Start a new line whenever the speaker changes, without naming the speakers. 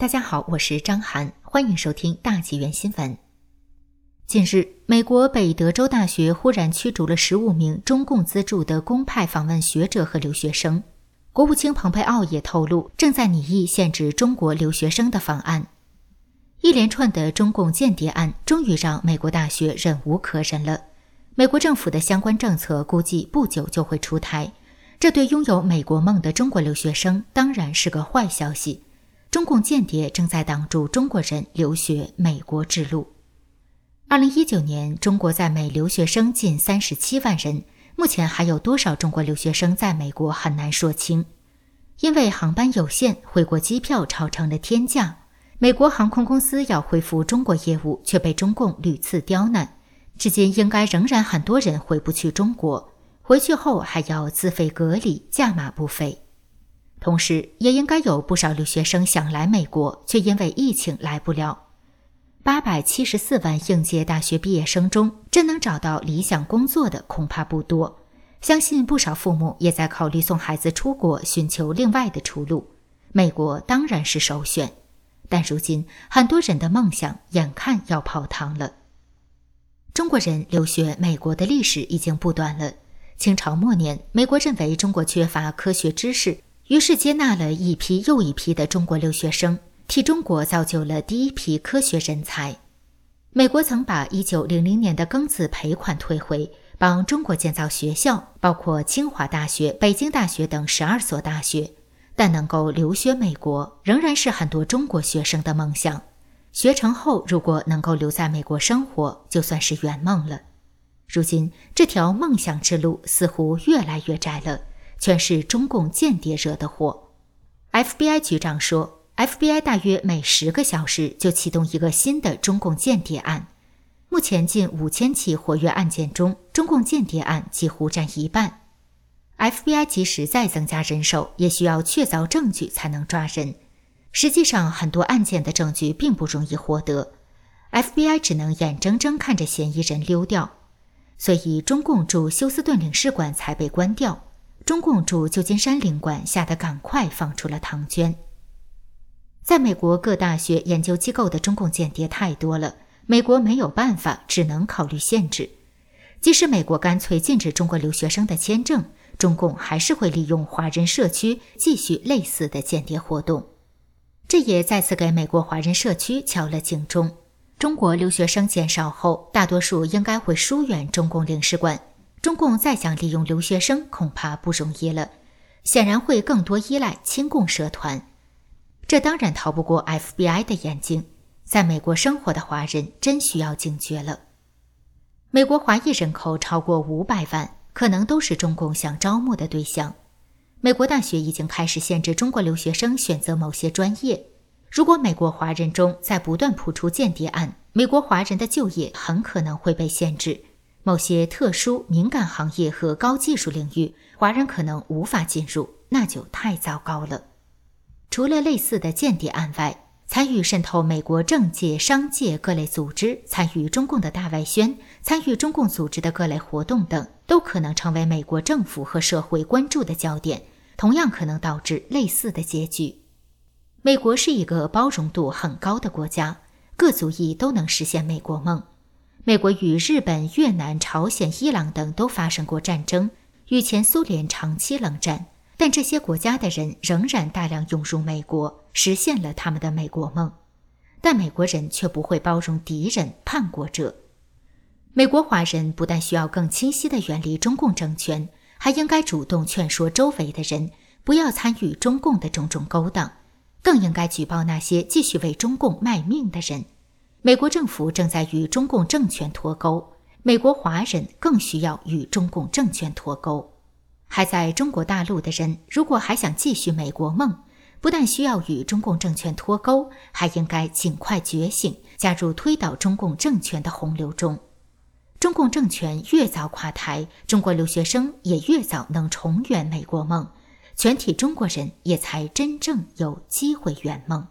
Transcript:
大家好，我是张涵，欢迎收听大纪元新闻。近日，美国北德州大学忽然驱逐了十五名中共资助的公派访问学者和留学生。国务卿蓬佩奥也透露，正在拟议限制中国留学生的方案。一连串的中共间谍案终于让美国大学忍无可忍了。美国政府的相关政策估计不久就会出台，这对拥有美国梦的中国留学生当然是个坏消息。中共间谍正在挡住中国人留学美国之路。二零一九年，中国在美留学生近三十七万人，目前还有多少中国留学生在美国很难说清，因为航班有限，回国机票炒成了天价。美国航空公司要恢复中国业务，却被中共屡次刁难，至今应该仍然很多人回不去中国，回去后还要自费隔离，价码不菲。同时，也应该有不少留学生想来美国，却因为疫情来不了。八百七十四万应届大学毕业生中，真能找到理想工作的恐怕不多。相信不少父母也在考虑送孩子出国，寻求另外的出路。美国当然是首选，但如今很多人的梦想眼看要泡汤了。中国人留学美国的历史已经不短了。清朝末年，美国认为中国缺乏科学知识。于是接纳了一批又一批的中国留学生，替中国造就了第一批科学人才。美国曾把一九零零年的庚子赔款退回，帮中国建造学校，包括清华大学、北京大学等十二所大学。但能够留学美国，仍然是很多中国学生的梦想。学成后，如果能够留在美国生活，就算是圆梦了。如今，这条梦想之路似乎越来越窄了。全是中共间谍惹的祸。FBI 局长说，FBI 大约每十个小时就启动一个新的中共间谍案。目前近五千起活跃案件中，中共间谍案几乎占一半。FBI 即使再增加人手，也需要确凿证据才能抓人。实际上，很多案件的证据并不容易获得，FBI 只能眼睁睁看着嫌疑人溜掉。所以，中共驻休斯顿领事馆才被关掉。中共驻旧金山领馆吓得赶快放出了唐娟。在美国各大学研究机构的中共间谍太多了，美国没有办法，只能考虑限制。即使美国干脆禁止中国留学生的签证，中共还是会利用华人社区继续类似的间谍活动。这也再次给美国华人社区敲了警钟：中国留学生减少后，大多数应该会疏远中共领事馆。中共再想利用留学生，恐怕不容易了。显然会更多依赖亲共社团，这当然逃不过 FBI 的眼睛。在美国生活的华人真需要警觉了。美国华裔人口超过五百万，可能都是中共想招募的对象。美国大学已经开始限制中国留学生选择某些专业。如果美国华人中在不断扑出间谍案，美国华人的就业很可能会被限制。某些特殊敏感行业和高技术领域，华人可能无法进入，那就太糟糕了。除了类似的间谍案外，参与渗透美国政界、商界各类组织，参与中共的大外宣，参与中共组织的各类活动等，都可能成为美国政府和社会关注的焦点，同样可能导致类似的结局。美国是一个包容度很高的国家，各族裔都能实现美国梦。美国与日本、越南、朝鲜、伊朗等都发生过战争，与前苏联长期冷战，但这些国家的人仍然大量涌入美国，实现了他们的美国梦。但美国人却不会包容敌人、叛国者。美国华人不但需要更清晰地远离中共政权，还应该主动劝说周围的人不要参与中共的种种勾当，更应该举报那些继续为中共卖命的人。美国政府正在与中共政权脱钩，美国华人更需要与中共政权脱钩。还在中国大陆的人，如果还想继续美国梦，不但需要与中共政权脱钩，还应该尽快觉醒，加入推倒中共政权的洪流中。中共政权越早垮台，中国留学生也越早能重圆美国梦，全体中国人也才真正有机会圆梦。